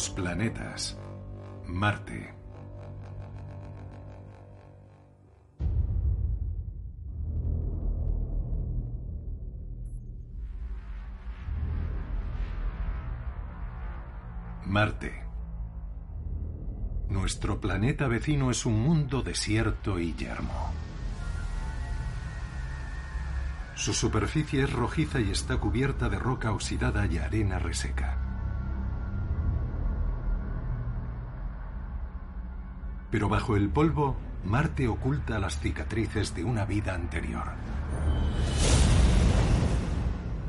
Los planetas. Marte. Marte. Nuestro planeta vecino es un mundo desierto y yermo. Su superficie es rojiza y está cubierta de roca oxidada y arena reseca. Pero bajo el polvo, Marte oculta las cicatrices de una vida anterior.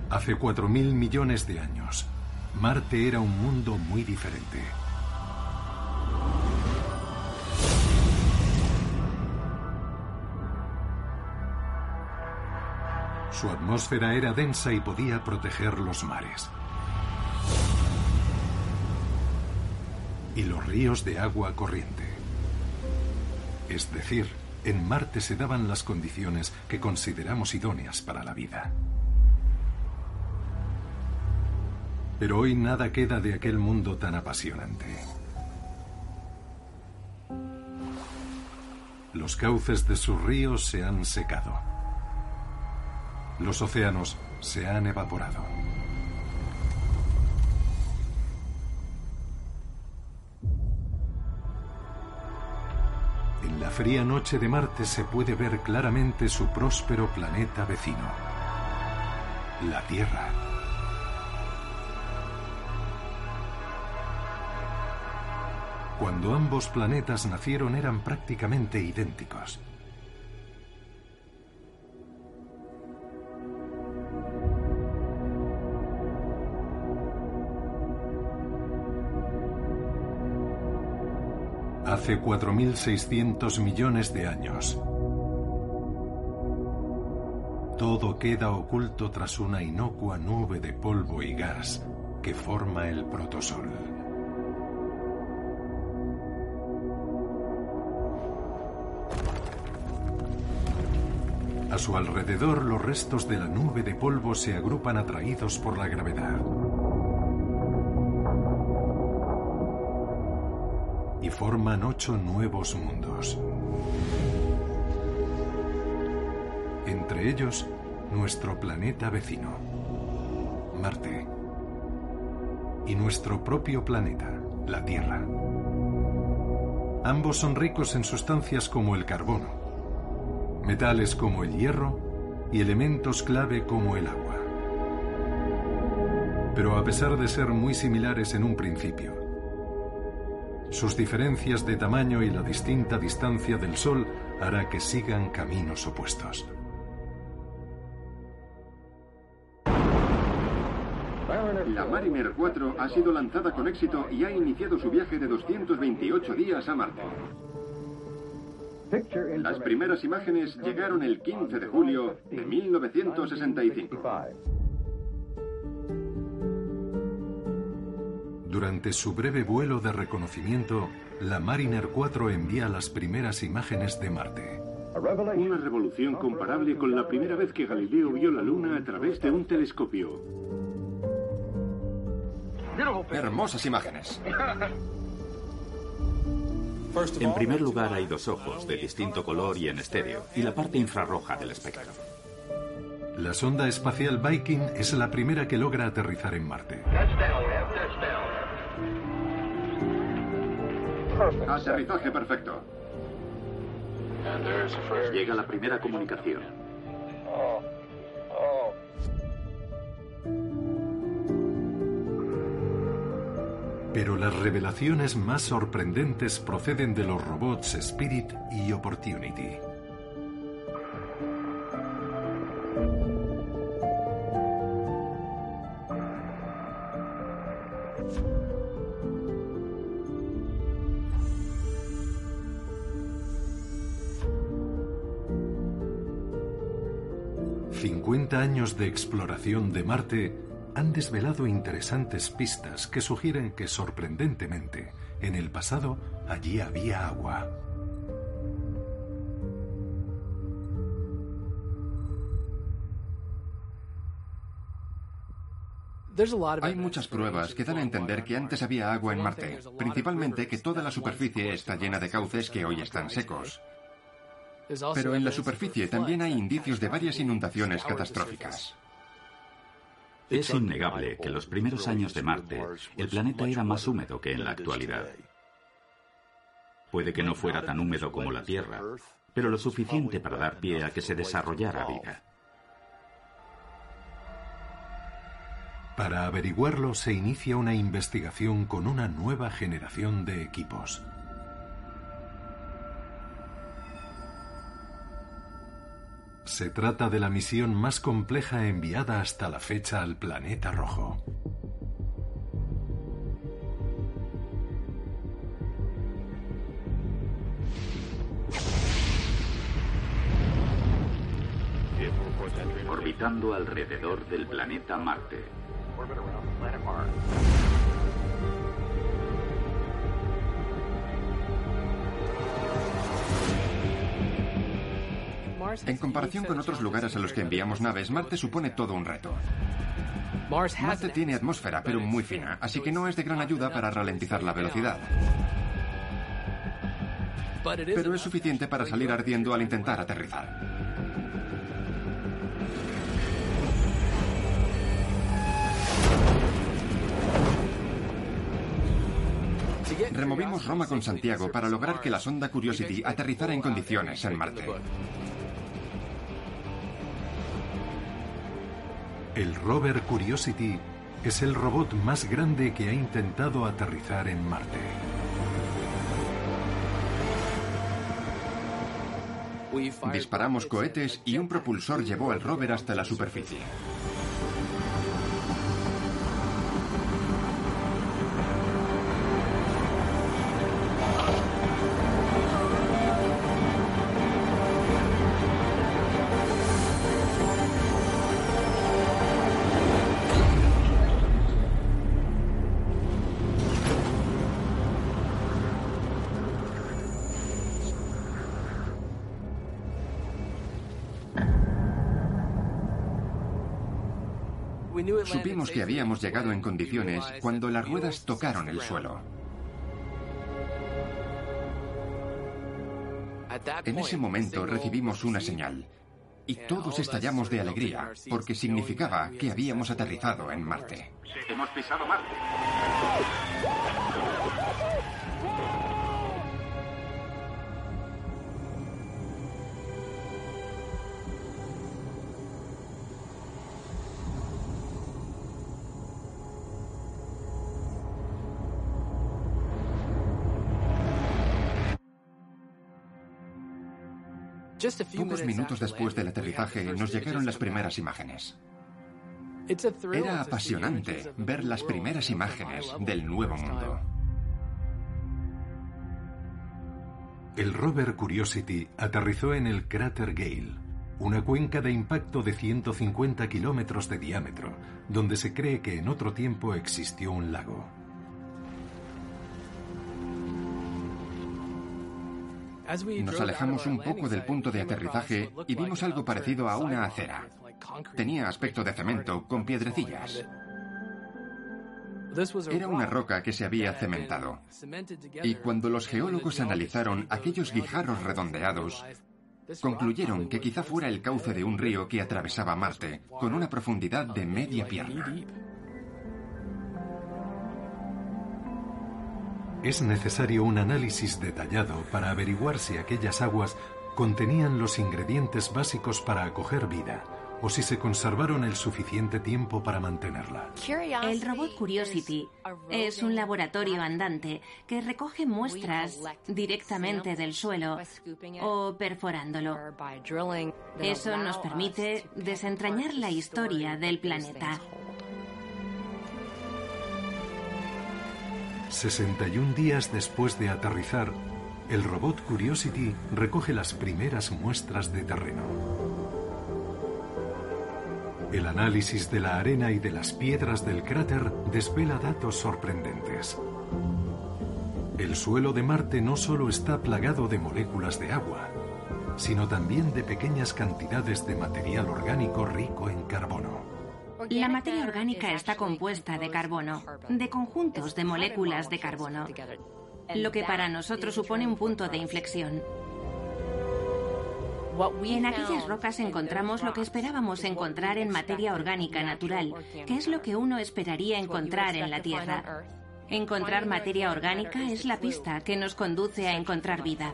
Hace 4.000 millones de años, Marte era un mundo muy diferente. Su atmósfera era densa y podía proteger los mares. Y los ríos de agua corriente. Es decir, en Marte se daban las condiciones que consideramos idóneas para la vida. Pero hoy nada queda de aquel mundo tan apasionante. Los cauces de sus ríos se han secado. Los océanos se han evaporado. Fría noche de Marte se puede ver claramente su próspero planeta vecino, la Tierra. Cuando ambos planetas nacieron eran prácticamente idénticos. Hace 4.600 millones de años. Todo queda oculto tras una inocua nube de polvo y gas que forma el protosol. A su alrededor los restos de la nube de polvo se agrupan atraídos por la gravedad. Forman ocho nuevos mundos. Entre ellos, nuestro planeta vecino, Marte. Y nuestro propio planeta, la Tierra. Ambos son ricos en sustancias como el carbono, metales como el hierro y elementos clave como el agua. Pero a pesar de ser muy similares en un principio, sus diferencias de tamaño y la distinta distancia del Sol hará que sigan caminos opuestos. La Mariner 4 ha sido lanzada con éxito y ha iniciado su viaje de 228 días a Marte. Las primeras imágenes llegaron el 15 de julio de 1965. Durante su breve vuelo de reconocimiento, la Mariner 4 envía las primeras imágenes de Marte. Una revolución comparable con la primera vez que Galileo vio la Luna a través de un telescopio. Hermosas imágenes. En primer lugar hay dos ojos de distinto color y en estéreo, y la parte infrarroja del espectro. La sonda espacial Viking es la primera que logra aterrizar en Marte. Aterrizaje perfecto. Llega la primera comunicación. Pero las revelaciones más sorprendentes proceden de los robots Spirit y Opportunity. ...50 años de exploración de Marte han desvelado interesantes pistas que sugieren que sorprendentemente, en el pasado, allí había agua. Hay muchas pruebas que dan a entender que antes había agua en Marte, principalmente que toda la superficie está llena de cauces que hoy están secos. Pero en la superficie también hay indicios de varias inundaciones catastróficas. Es innegable que en los primeros años de Marte el planeta era más húmedo que en la actualidad. Puede que no fuera tan húmedo como la Tierra, pero lo suficiente para dar pie a que se desarrollara vida. Para averiguarlo se inicia una investigación con una nueva generación de equipos. Se trata de la misión más compleja enviada hasta la fecha al planeta rojo. Orbitando alrededor del planeta Marte. En comparación con otros lugares a los que enviamos naves, Marte supone todo un reto. Marte tiene atmósfera, pero muy fina, así que no es de gran ayuda para ralentizar la velocidad. Pero es suficiente para salir ardiendo al intentar aterrizar. Removimos Roma con Santiago para lograr que la sonda Curiosity aterrizara en condiciones en Marte. El rover Curiosity es el robot más grande que ha intentado aterrizar en Marte. Disparamos cohetes y un propulsor llevó al rover hasta la superficie. Que habíamos llegado en condiciones cuando las ruedas tocaron el suelo. En ese momento recibimos una señal y todos estallamos de alegría porque significaba que habíamos aterrizado en Marte. Hemos pisado Marte. Pocos minutos después del aterrizaje nos llegaron las primeras imágenes. Era apasionante ver las primeras imágenes del nuevo mundo. El rover Curiosity aterrizó en el cráter Gale, una cuenca de impacto de 150 kilómetros de diámetro, donde se cree que en otro tiempo existió un lago. Nos alejamos un poco del punto de aterrizaje y vimos algo parecido a una acera. Tenía aspecto de cemento con piedrecillas. Era una roca que se había cementado. Y cuando los geólogos analizaron aquellos guijarros redondeados, concluyeron que quizá fuera el cauce de un río que atravesaba Marte, con una profundidad de media pierna. Es necesario un análisis detallado para averiguar si aquellas aguas contenían los ingredientes básicos para acoger vida, o si se conservaron el suficiente tiempo para mantenerla. El robot Curiosity es un laboratorio andante que recoge muestras directamente del suelo o perforándolo. Eso nos permite desentrañar la historia del planeta. 61 días después de aterrizar, el robot Curiosity recoge las primeras muestras de terreno. El análisis de la arena y de las piedras del cráter desvela datos sorprendentes. El suelo de Marte no solo está plagado de moléculas de agua, sino también de pequeñas cantidades de material orgánico rico en carbono. La materia orgánica está compuesta de carbono, de conjuntos de moléculas de carbono, lo que para nosotros supone un punto de inflexión. En aquellas rocas encontramos lo que esperábamos encontrar en materia orgánica natural, que es lo que uno esperaría encontrar en la Tierra. Encontrar materia orgánica es la pista que nos conduce a encontrar vida.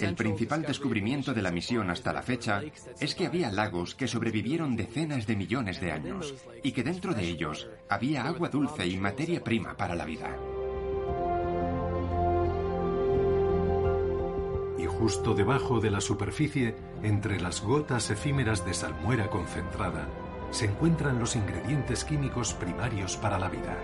El principal descubrimiento de la misión hasta la fecha es que había lagos que sobrevivieron decenas de millones de años y que dentro de ellos había agua dulce y materia prima para la vida. Y justo debajo de la superficie, entre las gotas efímeras de salmuera concentrada, se encuentran los ingredientes químicos primarios para la vida.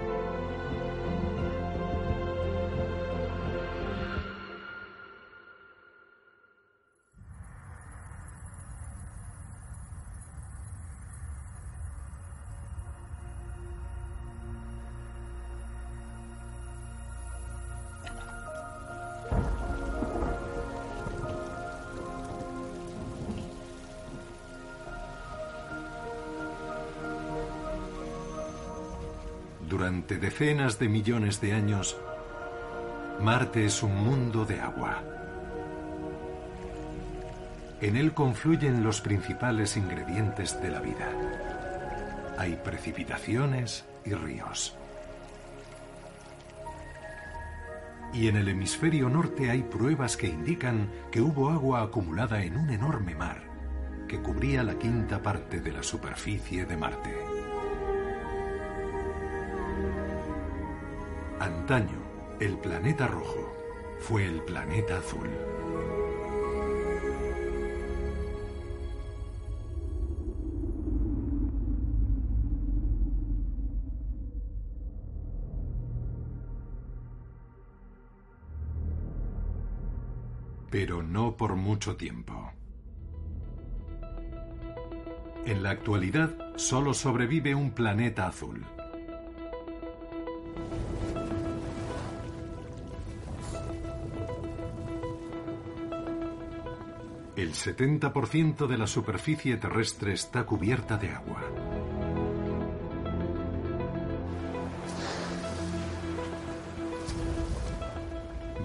Durante decenas de millones de años, Marte es un mundo de agua. En él confluyen los principales ingredientes de la vida. Hay precipitaciones y ríos. Y en el hemisferio norte hay pruebas que indican que hubo agua acumulada en un enorme mar que cubría la quinta parte de la superficie de Marte. El planeta rojo fue el planeta azul. Pero no por mucho tiempo. En la actualidad solo sobrevive un planeta azul. El 70% de la superficie terrestre está cubierta de agua.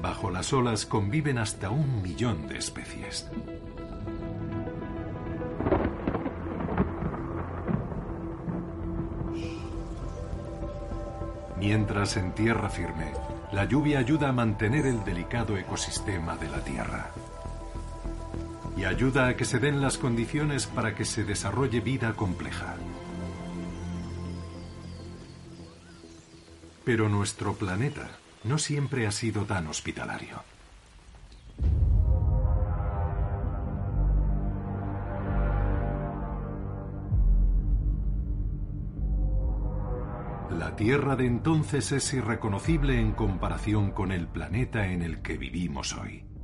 Bajo las olas conviven hasta un millón de especies. Mientras en tierra firme, la lluvia ayuda a mantener el delicado ecosistema de la Tierra y ayuda a que se den las condiciones para que se desarrolle vida compleja. Pero nuestro planeta no siempre ha sido tan hospitalario. La Tierra de entonces es irreconocible en comparación con el planeta en el que vivimos hoy.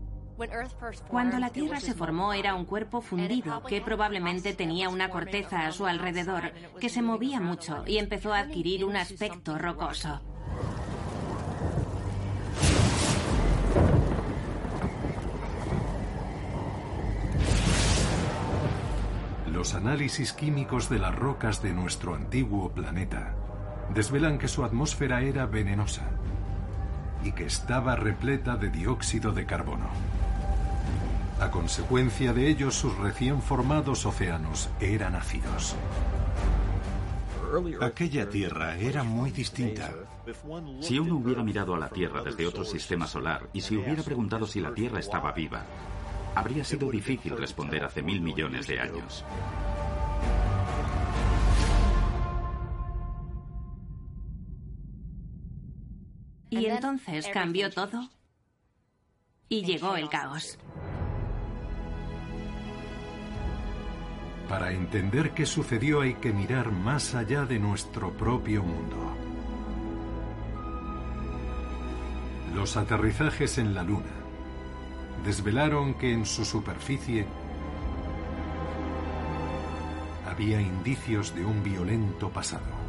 Cuando la Tierra se formó era un cuerpo fundido que probablemente tenía una corteza a su alrededor que se movía mucho y empezó a adquirir un aspecto rocoso. Los análisis químicos de las rocas de nuestro antiguo planeta desvelan que su atmósfera era venenosa y que estaba repleta de dióxido de carbono. A consecuencia de ello, sus recién formados océanos eran ácidos. Aquella Tierra era muy distinta. Si uno hubiera mirado a la Tierra desde otro sistema solar y si hubiera preguntado si la Tierra estaba viva, habría sido difícil responder hace mil millones de años. Y entonces cambió todo y llegó el caos. Para entender qué sucedió hay que mirar más allá de nuestro propio mundo. Los aterrizajes en la Luna desvelaron que en su superficie había indicios de un violento pasado.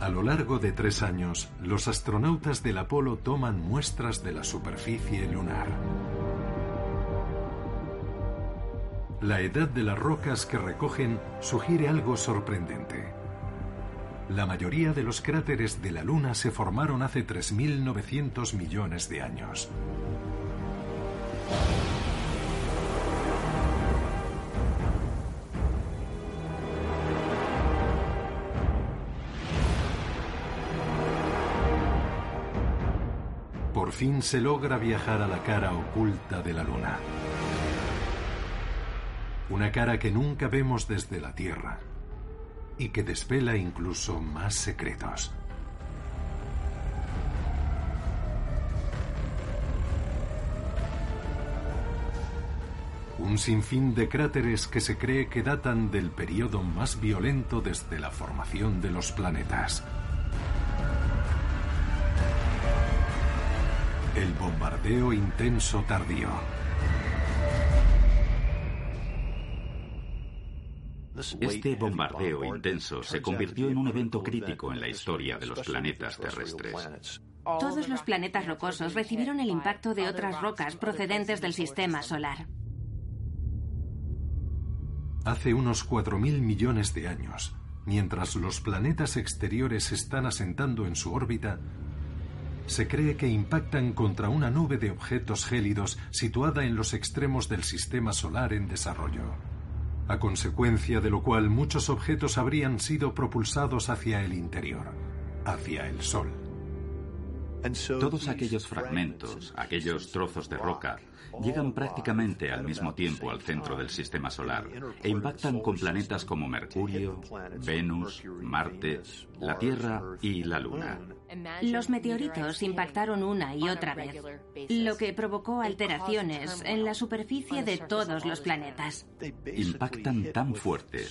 A lo largo de tres años, los astronautas del Apolo toman muestras de la superficie lunar. La edad de las rocas que recogen sugiere algo sorprendente. La mayoría de los cráteres de la Luna se formaron hace 3.900 millones de años. Fin se logra viajar a la cara oculta de la Luna. Una cara que nunca vemos desde la Tierra y que desvela incluso más secretos. Un sinfín de cráteres que se cree que datan del periodo más violento desde la formación de los planetas. El bombardeo intenso tardío. Este bombardeo intenso se convirtió en un evento crítico en la historia de los planetas terrestres. Todos los planetas rocosos recibieron el impacto de otras rocas procedentes del sistema solar. Hace unos 4.000 millones de años, mientras los planetas exteriores se están asentando en su órbita, se cree que impactan contra una nube de objetos gélidos situada en los extremos del sistema solar en desarrollo, a consecuencia de lo cual muchos objetos habrían sido propulsados hacia el interior, hacia el Sol. Todos aquellos fragmentos, aquellos trozos de roca, llegan prácticamente al mismo tiempo al centro del sistema solar e impactan con planetas como Mercurio, Venus, Marte, la Tierra y la Luna. Los meteoritos impactaron una y otra vez, lo que provocó alteraciones en la superficie de todos los planetas. Impactan tan fuerte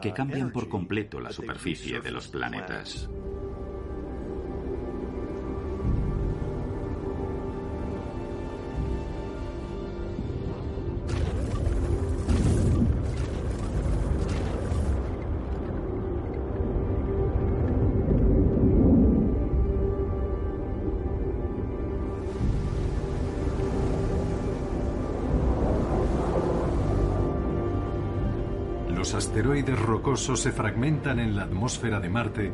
que cambian por completo la superficie de los planetas. Se fragmentan en la atmósfera de Marte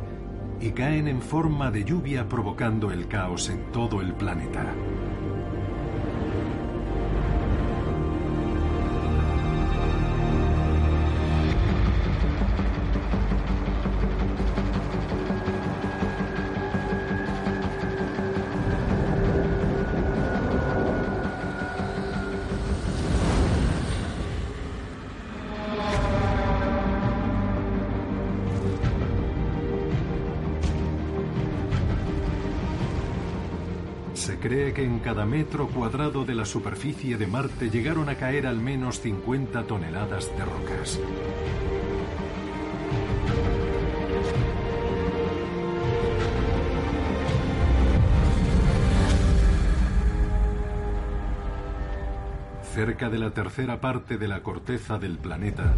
y caen en forma de lluvia provocando el caos en todo el planeta. Cree que en cada metro cuadrado de la superficie de Marte llegaron a caer al menos 50 toneladas de rocas. cerca de la tercera parte de la corteza del planeta,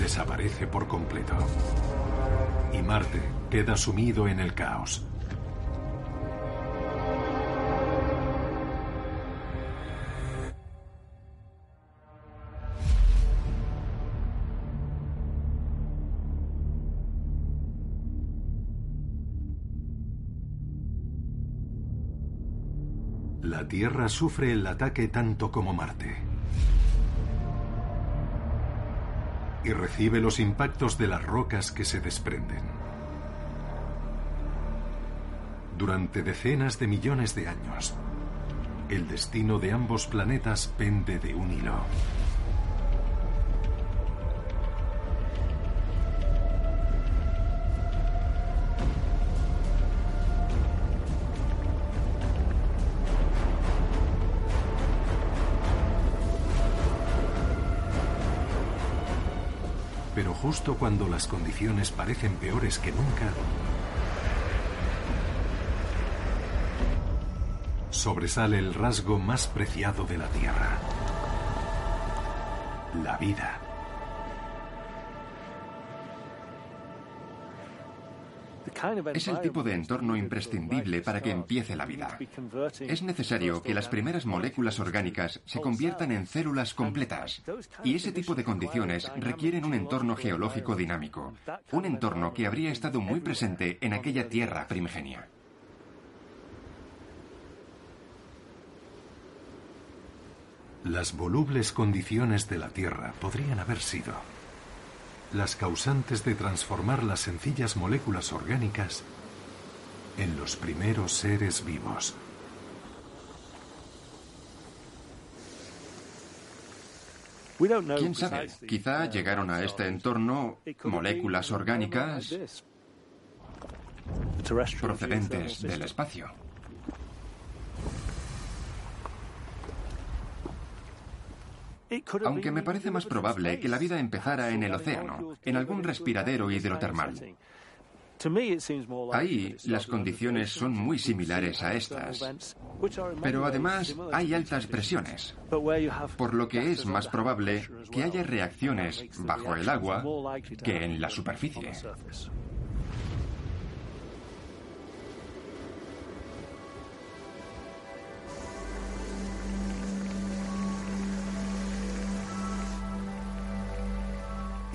desaparece por completo. Y Marte queda sumido en el caos. Tierra sufre el ataque tanto como Marte. Y recibe los impactos de las rocas que se desprenden. Durante decenas de millones de años, el destino de ambos planetas pende de un hilo. Justo cuando las condiciones parecen peores que nunca, sobresale el rasgo más preciado de la Tierra, la vida. Es el tipo de entorno imprescindible para que empiece la vida. Es necesario que las primeras moléculas orgánicas se conviertan en células completas. Y ese tipo de condiciones requieren un entorno geológico dinámico. Un entorno que habría estado muy presente en aquella tierra primigenia. Las volubles condiciones de la Tierra podrían haber sido las causantes de transformar las sencillas moléculas orgánicas en los primeros seres vivos. ¿Quién sabe? Quizá llegaron a este entorno moléculas orgánicas procedentes del espacio. Aunque me parece más probable que la vida empezara en el océano, en algún respiradero hidrotermal. Ahí las condiciones son muy similares a estas. Pero además hay altas presiones, por lo que es más probable que haya reacciones bajo el agua que en la superficie.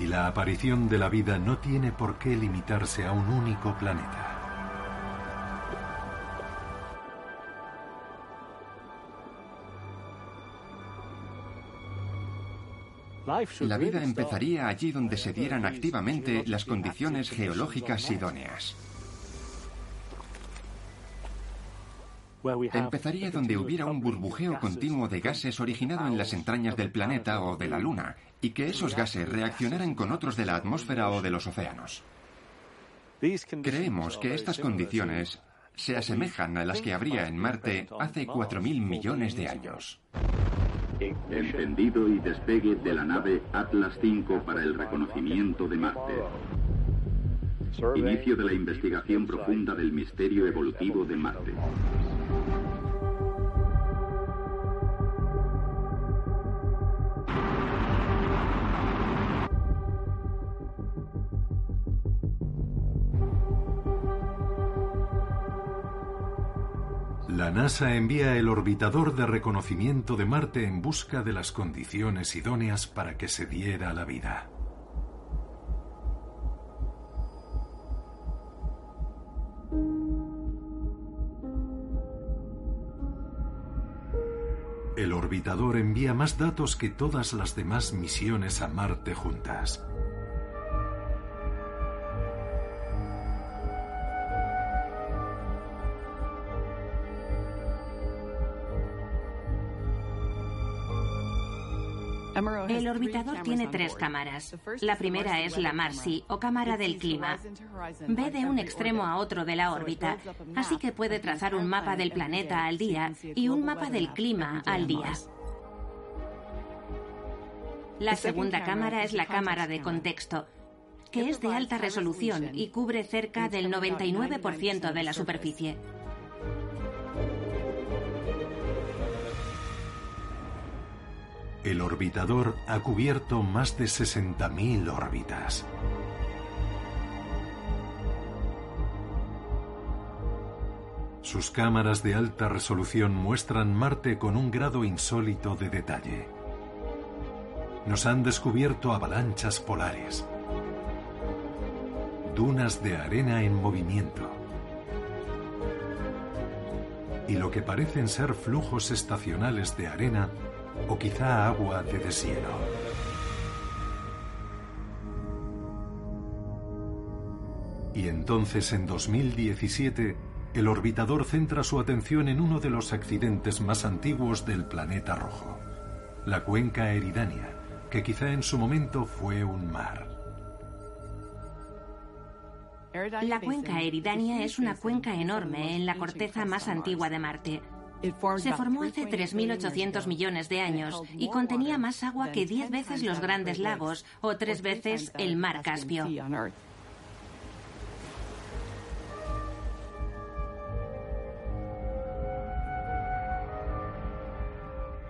La aparición de la vida no tiene por qué limitarse a un único planeta. La vida empezaría allí donde se dieran activamente las condiciones geológicas idóneas. Empezaría donde hubiera un burbujeo continuo de gases originado en las entrañas del planeta o de la Luna, y que esos gases reaccionaran con otros de la atmósfera o de los océanos. Creemos que estas condiciones se asemejan a las que habría en Marte hace 4.000 millones de años. Encendido y despegue de la nave Atlas V para el reconocimiento de Marte. Inicio de la investigación profunda del misterio evolutivo de Marte. La NASA envía el orbitador de reconocimiento de Marte en busca de las condiciones idóneas para que se diera la vida. El orbitador envía más datos que todas las demás misiones a Marte juntas. Orbitador tiene tres cámaras. La primera es la MARSI, o cámara del clima. Ve de un extremo a otro de la órbita, así que puede trazar un mapa del planeta al día y un mapa del clima al día. La segunda cámara es la cámara de contexto, que es de alta resolución y cubre cerca del 99% de la superficie. El orbitador ha cubierto más de 60.000 órbitas. Sus cámaras de alta resolución muestran Marte con un grado insólito de detalle. Nos han descubierto avalanchas polares, dunas de arena en movimiento y lo que parecen ser flujos estacionales de arena o quizá agua de deshielo. Y entonces en 2017, el orbitador centra su atención en uno de los accidentes más antiguos del planeta rojo, la cuenca Eridania, que quizá en su momento fue un mar. La cuenca Eridania es una cuenca enorme en la corteza más antigua de Marte. Se formó hace 3.800 millones de años y contenía más agua que 10 veces los grandes lagos o tres veces el mar Caspio.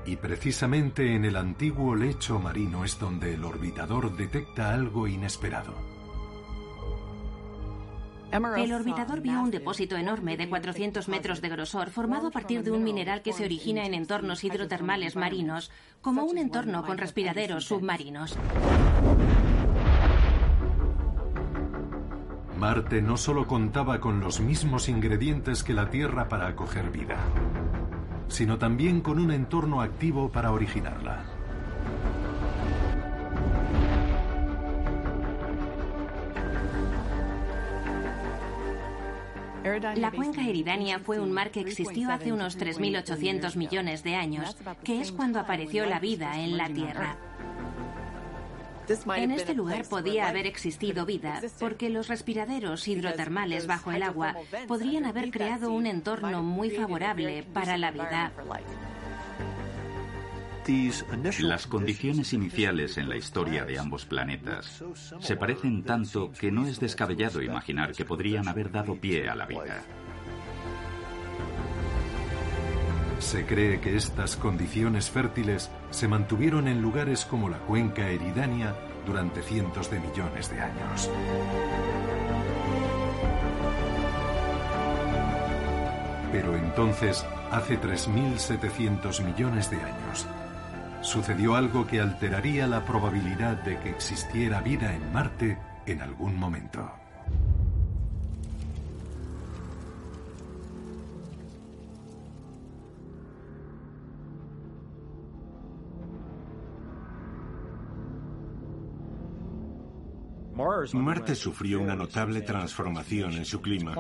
Y precisamente en el antiguo lecho marino es donde el orbitador detecta algo inesperado. El orbitador vio un depósito enorme de 400 metros de grosor formado a partir de un mineral que se origina en entornos hidrotermales marinos, como un entorno con respiraderos submarinos. Marte no solo contaba con los mismos ingredientes que la Tierra para acoger vida, sino también con un entorno activo para originarla. La cuenca Eridania fue un mar que existió hace unos 3.800 millones de años, que es cuando apareció la vida en la Tierra. En este lugar podía haber existido vida, porque los respiraderos hidrotermales bajo el agua podrían haber creado un entorno muy favorable para la vida. Las condiciones iniciales en la historia de ambos planetas se parecen tanto que no es descabellado imaginar que podrían haber dado pie a la vida. Se cree que estas condiciones fértiles se mantuvieron en lugares como la cuenca Eridania durante cientos de millones de años. Pero entonces, hace 3.700 millones de años, sucedió algo que alteraría la probabilidad de que existiera vida en Marte en algún momento. Marte sufrió una notable transformación en su clima.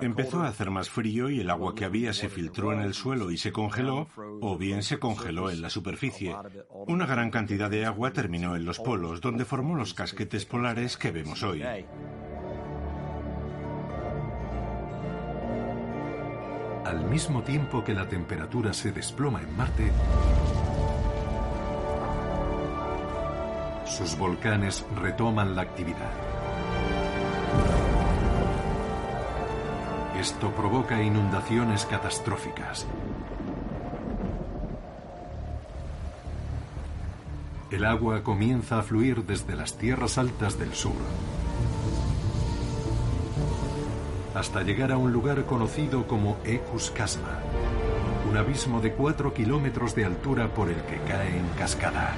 Empezó a hacer más frío y el agua que había se filtró en el suelo y se congeló, o bien se congeló en la superficie. Una gran cantidad de agua terminó en los polos, donde formó los casquetes polares que vemos hoy. Al mismo tiempo que la temperatura se desploma en Marte, sus volcanes retoman la actividad. Esto provoca inundaciones catastróficas. El agua comienza a fluir desde las tierras altas del sur hasta llegar a un lugar conocido como Ecus Casma, un abismo de 4 kilómetros de altura por el que cae en cascada.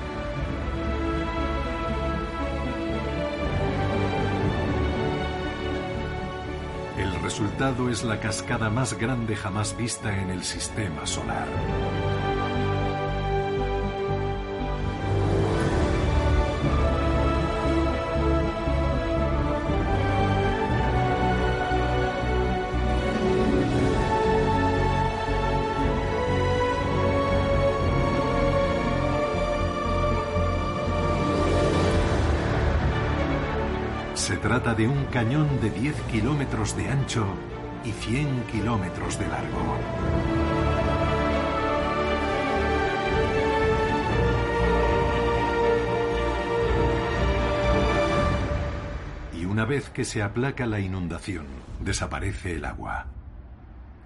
Resultado es la cascada más grande jamás vista en el sistema solar. Trata de un cañón de 10 kilómetros de ancho y 100 kilómetros de largo. Y una vez que se aplaca la inundación, desaparece el agua.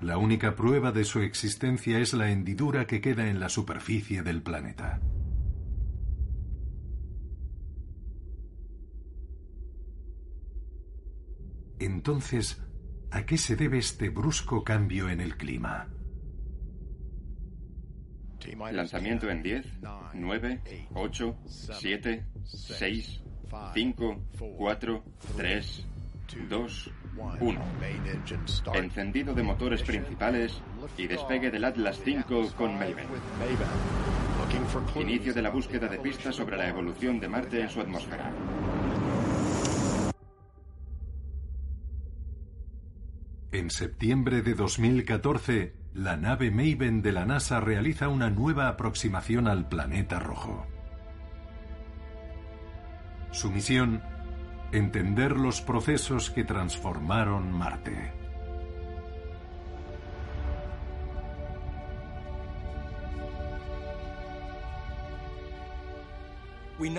La única prueba de su existencia es la hendidura que queda en la superficie del planeta. Entonces, ¿a qué se debe este brusco cambio en el clima? Lanzamiento en 10, 9, 8, 7, 6, 5, 4, 3, 2, 1. Encendido de motores principales y despegue del Atlas 5 con Maven. Inicio de la búsqueda de pistas sobre la evolución de Marte en su atmósfera. En septiembre de 2014, la nave Maven de la NASA realiza una nueva aproximación al planeta rojo. Su misión, entender los procesos que transformaron Marte.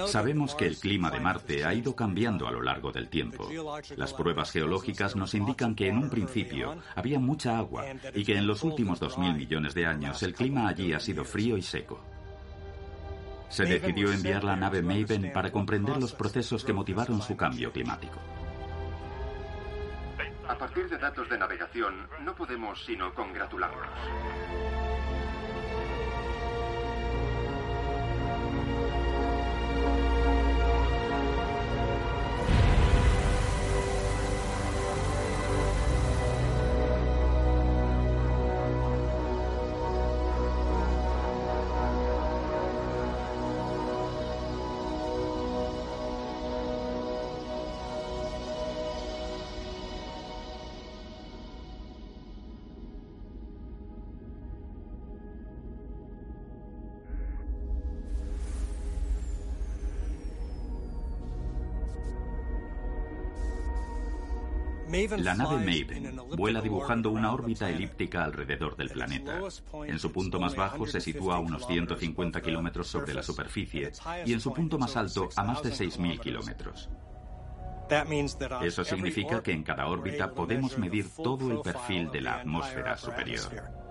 Sabemos que el clima de Marte ha ido cambiando a lo largo del tiempo. Las pruebas geológicas nos indican que en un principio había mucha agua y que en los últimos 2.000 millones de años el clima allí ha sido frío y seco. Se decidió enviar la nave Maven para comprender los procesos que motivaron su cambio climático. A partir de datos de navegación, no podemos sino congratularnos. La nave Maven vuela dibujando una órbita elíptica alrededor del planeta. En su punto más bajo se sitúa a unos 150 kilómetros sobre la superficie y en su punto más alto a más de 6.000 kilómetros. Eso significa que en cada órbita podemos medir todo el perfil de la atmósfera superior.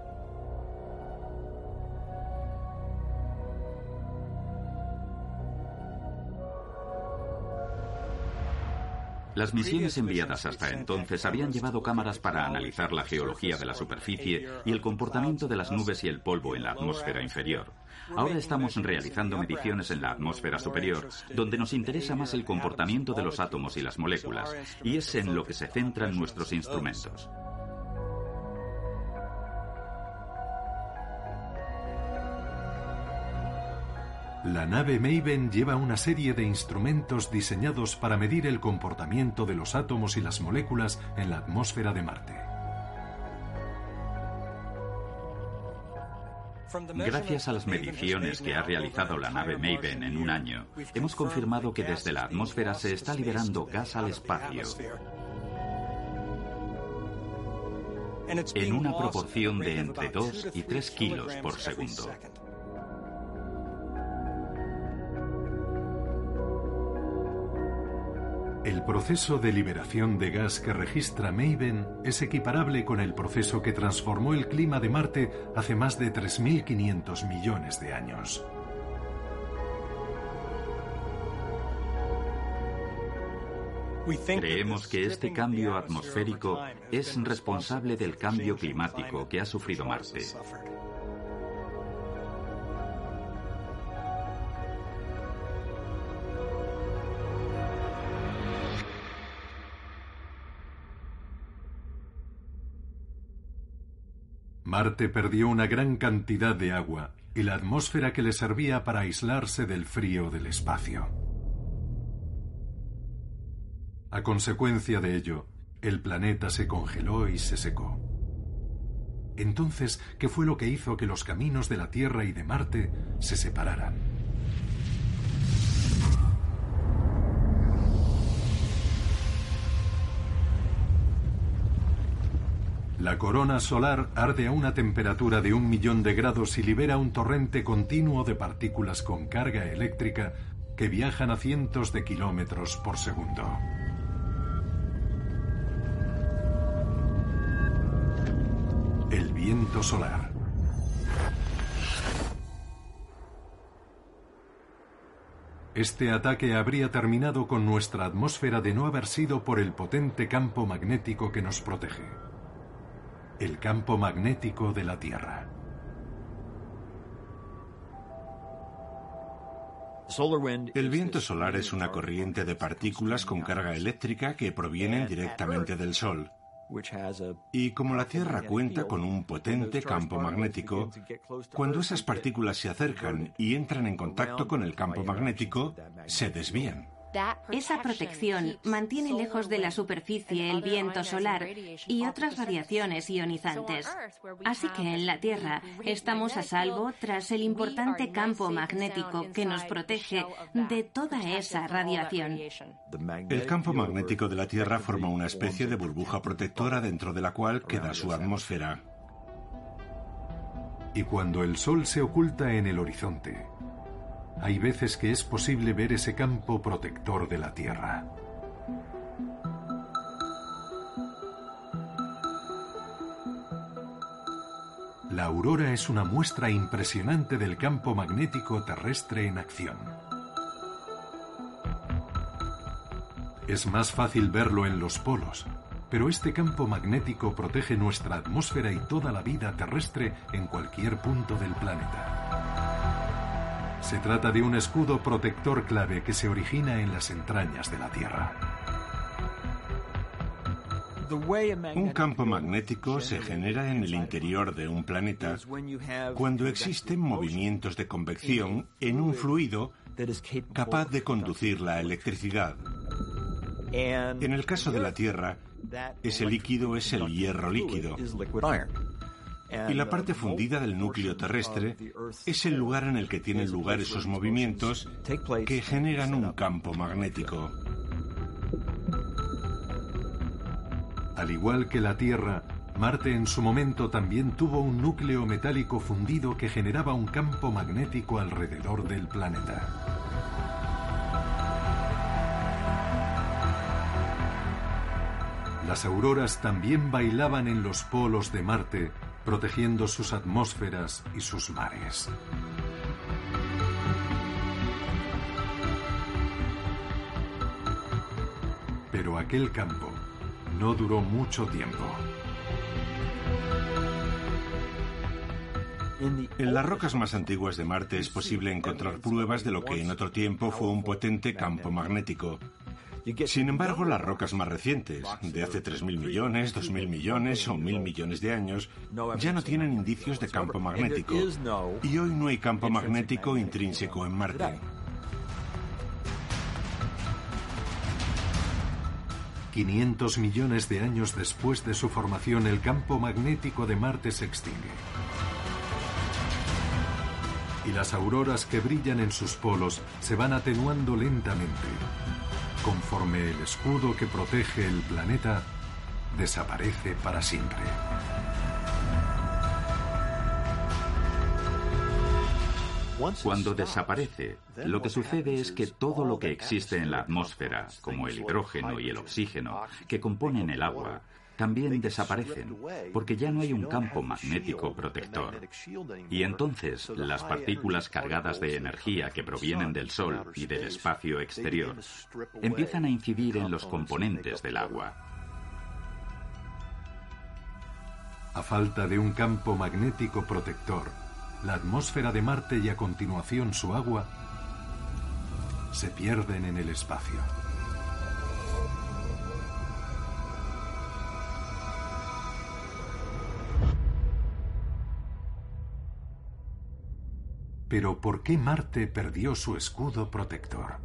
Las misiones enviadas hasta entonces habían llevado cámaras para analizar la geología de la superficie y el comportamiento de las nubes y el polvo en la atmósfera inferior. Ahora estamos realizando mediciones en la atmósfera superior, donde nos interesa más el comportamiento de los átomos y las moléculas, y es en lo que se centran nuestros instrumentos. La nave Maven lleva una serie de instrumentos diseñados para medir el comportamiento de los átomos y las moléculas en la atmósfera de Marte. Gracias a las mediciones que ha realizado la nave Maven en un año, hemos confirmado que desde la atmósfera se está liberando gas al espacio en una proporción de entre 2 y 3 kilos por segundo. El proceso de liberación de gas que registra Maven es equiparable con el proceso que transformó el clima de Marte hace más de 3.500 millones de años. Creemos que este cambio atmosférico es responsable del cambio climático que ha sufrido Marte. Marte perdió una gran cantidad de agua y la atmósfera que le servía para aislarse del frío del espacio. A consecuencia de ello, el planeta se congeló y se secó. Entonces, ¿qué fue lo que hizo que los caminos de la Tierra y de Marte se separaran? La corona solar arde a una temperatura de un millón de grados y libera un torrente continuo de partículas con carga eléctrica que viajan a cientos de kilómetros por segundo. El viento solar. Este ataque habría terminado con nuestra atmósfera de no haber sido por el potente campo magnético que nos protege. El campo magnético de la Tierra. El viento solar es una corriente de partículas con carga eléctrica que provienen directamente del Sol. Y como la Tierra cuenta con un potente campo magnético, cuando esas partículas se acercan y entran en contacto con el campo magnético, se desvían. Esa protección mantiene lejos de la superficie el viento solar y otras radiaciones ionizantes. Así que en la Tierra estamos a salvo tras el importante campo magnético que nos protege de toda esa radiación. El campo magnético de la Tierra forma una especie de burbuja protectora dentro de la cual queda su atmósfera. Y cuando el Sol se oculta en el horizonte, hay veces que es posible ver ese campo protector de la Tierra. La aurora es una muestra impresionante del campo magnético terrestre en acción. Es más fácil verlo en los polos, pero este campo magnético protege nuestra atmósfera y toda la vida terrestre en cualquier punto del planeta. Se trata de un escudo protector clave que se origina en las entrañas de la Tierra. Un campo magnético se genera en el interior de un planeta cuando existen movimientos de convección en un fluido capaz de conducir la electricidad. En el caso de la Tierra, ese líquido es el hierro líquido. Y la parte fundida del núcleo terrestre es el lugar en el que tienen lugar esos movimientos que generan un campo magnético. Al igual que la Tierra, Marte en su momento también tuvo un núcleo metálico fundido que generaba un campo magnético alrededor del planeta. Las auroras también bailaban en los polos de Marte protegiendo sus atmósferas y sus mares. Pero aquel campo no duró mucho tiempo. En las rocas más antiguas de Marte es posible encontrar pruebas de lo que en otro tiempo fue un potente campo magnético. Sin embargo, las rocas más recientes, de hace 3.000 millones, 2.000 millones o 1.000 millones de años, ya no tienen indicios de campo magnético. Y hoy no hay campo magnético intrínseco en Marte. ...500 millones de años después de su formación... ...el campo magnético de Marte se extingue. Y las auroras que brillan en sus polos... ...se van atenuando lentamente conforme el escudo que protege el planeta desaparece para siempre. Cuando desaparece, lo que sucede es que todo lo que existe en la atmósfera, como el hidrógeno y el oxígeno, que componen el agua, también desaparecen, porque ya no hay un campo magnético protector. Y entonces las partículas cargadas de energía que provienen del Sol y del espacio exterior empiezan a incidir en los componentes del agua. A falta de un campo magnético protector, la atmósfera de Marte y a continuación su agua se pierden en el espacio. Pero ¿por qué Marte perdió su escudo protector?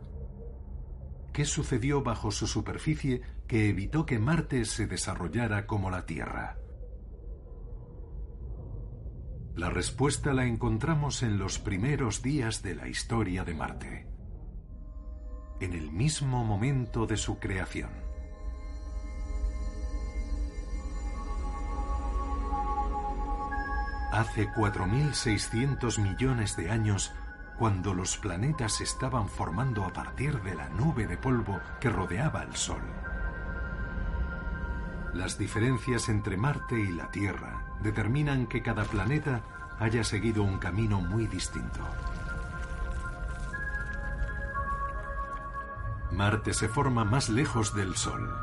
¿Qué sucedió bajo su superficie que evitó que Marte se desarrollara como la Tierra? La respuesta la encontramos en los primeros días de la historia de Marte, en el mismo momento de su creación. Hace 4.600 millones de años, cuando los planetas se estaban formando a partir de la nube de polvo que rodeaba al Sol. Las diferencias entre Marte y la Tierra determinan que cada planeta haya seguido un camino muy distinto. Marte se forma más lejos del Sol,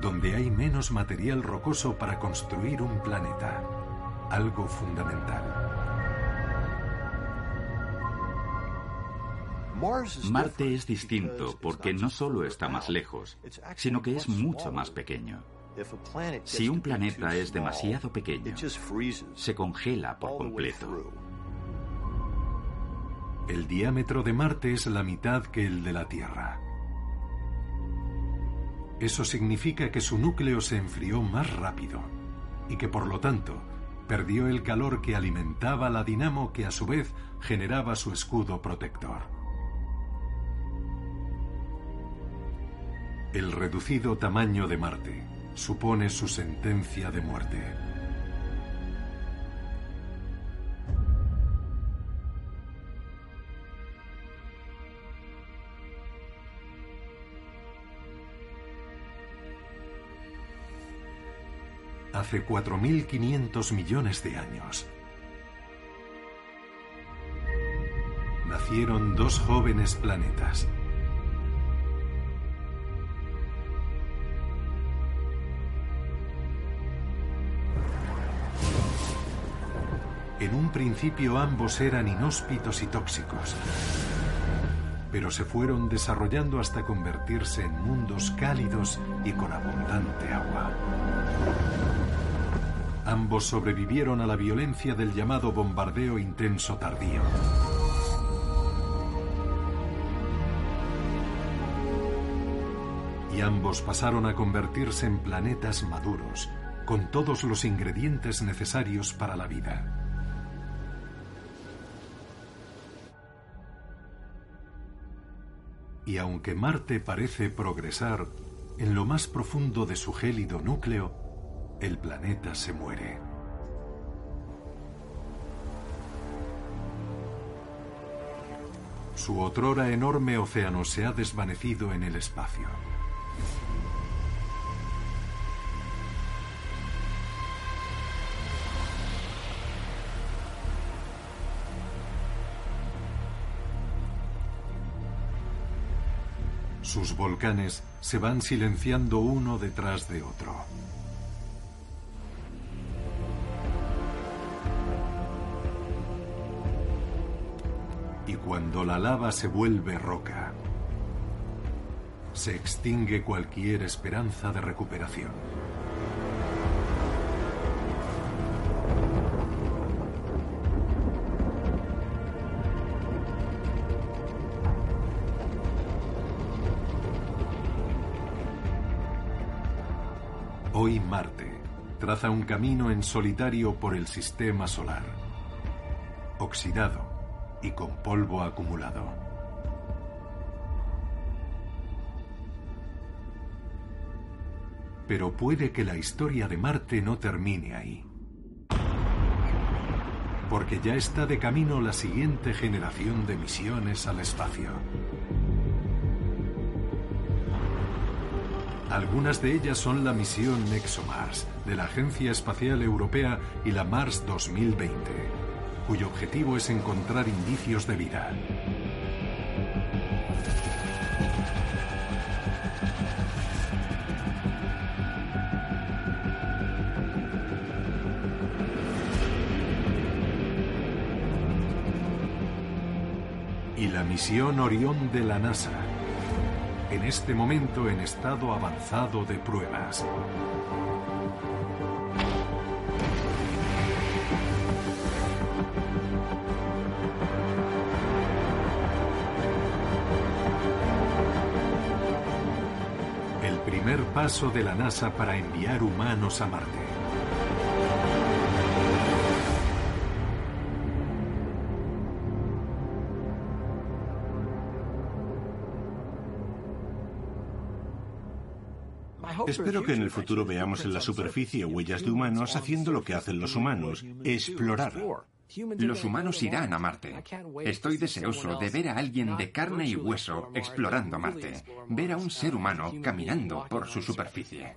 donde hay menos material rocoso para construir un planeta, algo fundamental. Marte es distinto porque no solo está más lejos, sino que es mucho más pequeño. Si un planeta es demasiado pequeño, se congela por completo. El diámetro de Marte es la mitad que el de la Tierra. Eso significa que su núcleo se enfrió más rápido y que por lo tanto perdió el calor que alimentaba la dinamo que a su vez generaba su escudo protector. El reducido tamaño de Marte supone su sentencia de muerte. Hace 4.500 millones de años, nacieron dos jóvenes planetas. En un principio ambos eran inhóspitos y tóxicos, pero se fueron desarrollando hasta convertirse en mundos cálidos y con abundante agua. Ambos sobrevivieron a la violencia del llamado bombardeo intenso tardío. Y ambos pasaron a convertirse en planetas maduros, con todos los ingredientes necesarios para la vida. Y aunque Marte parece progresar, en lo más profundo de su gélido núcleo, el planeta se muere. Su otrora enorme océano se ha desvanecido en el espacio. Sus volcanes se van silenciando uno detrás de otro. Cuando la lava se vuelve roca, se extingue cualquier esperanza de recuperación. Hoy Marte traza un camino en solitario por el sistema solar, oxidado y con polvo acumulado. Pero puede que la historia de Marte no termine ahí. Porque ya está de camino la siguiente generación de misiones al espacio. Algunas de ellas son la misión ExoMars de la Agencia Espacial Europea y la Mars 2020, cuyo objetivo es encontrar indicios de vida. Y la misión Orión de la NASA en este momento en estado avanzado de pruebas. Paso de la NASA para enviar humanos a Marte. Espero que en el futuro veamos en la superficie huellas de humanos haciendo lo que hacen los humanos, explorar. Los humanos irán a Marte. Estoy deseoso de ver a alguien de carne y hueso explorando Marte, ver a un ser humano caminando por su superficie.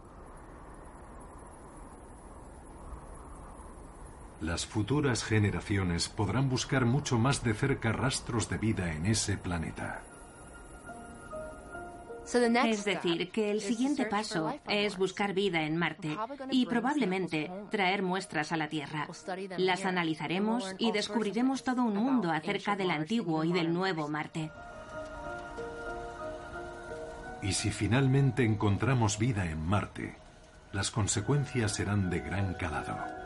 Las futuras generaciones podrán buscar mucho más de cerca rastros de vida en ese planeta. Es decir, que el siguiente paso es buscar vida en Marte y probablemente traer muestras a la Tierra. Las analizaremos y descubriremos todo un mundo acerca del antiguo y del nuevo Marte. Y si finalmente encontramos vida en Marte, las consecuencias serán de gran calado.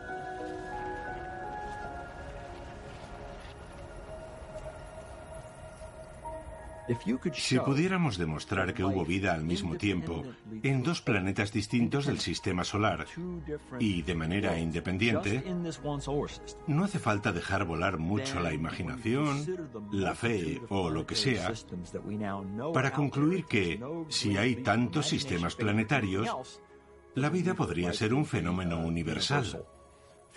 Si pudiéramos demostrar que hubo vida al mismo tiempo en dos planetas distintos del sistema solar y de manera independiente, no hace falta dejar volar mucho la imaginación, la fe o lo que sea para concluir que si hay tantos sistemas planetarios, la vida podría ser un fenómeno universal.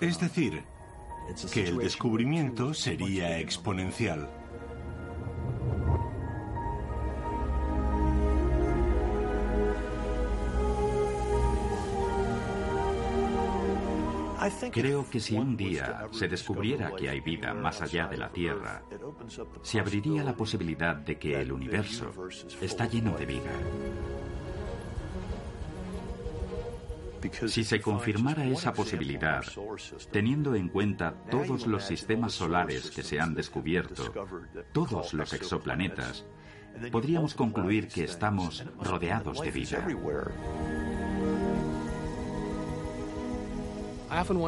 Es decir, que el descubrimiento sería exponencial. Creo que si un día se descubriera que hay vida más allá de la Tierra, se abriría la posibilidad de que el universo está lleno de vida. Si se confirmara esa posibilidad, teniendo en cuenta todos los sistemas solares que se han descubierto, todos los exoplanetas, podríamos concluir que estamos rodeados de vida.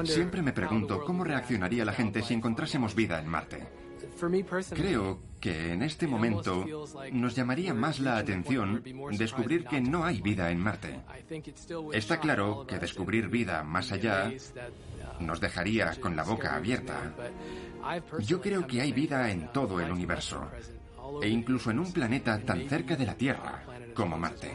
Siempre me pregunto cómo reaccionaría la gente si encontrásemos vida en Marte. Creo que en este momento nos llamaría más la atención descubrir que no hay vida en Marte. Está claro que descubrir vida más allá nos dejaría con la boca abierta. Yo creo que hay vida en todo el universo, e incluso en un planeta tan cerca de la Tierra como Marte.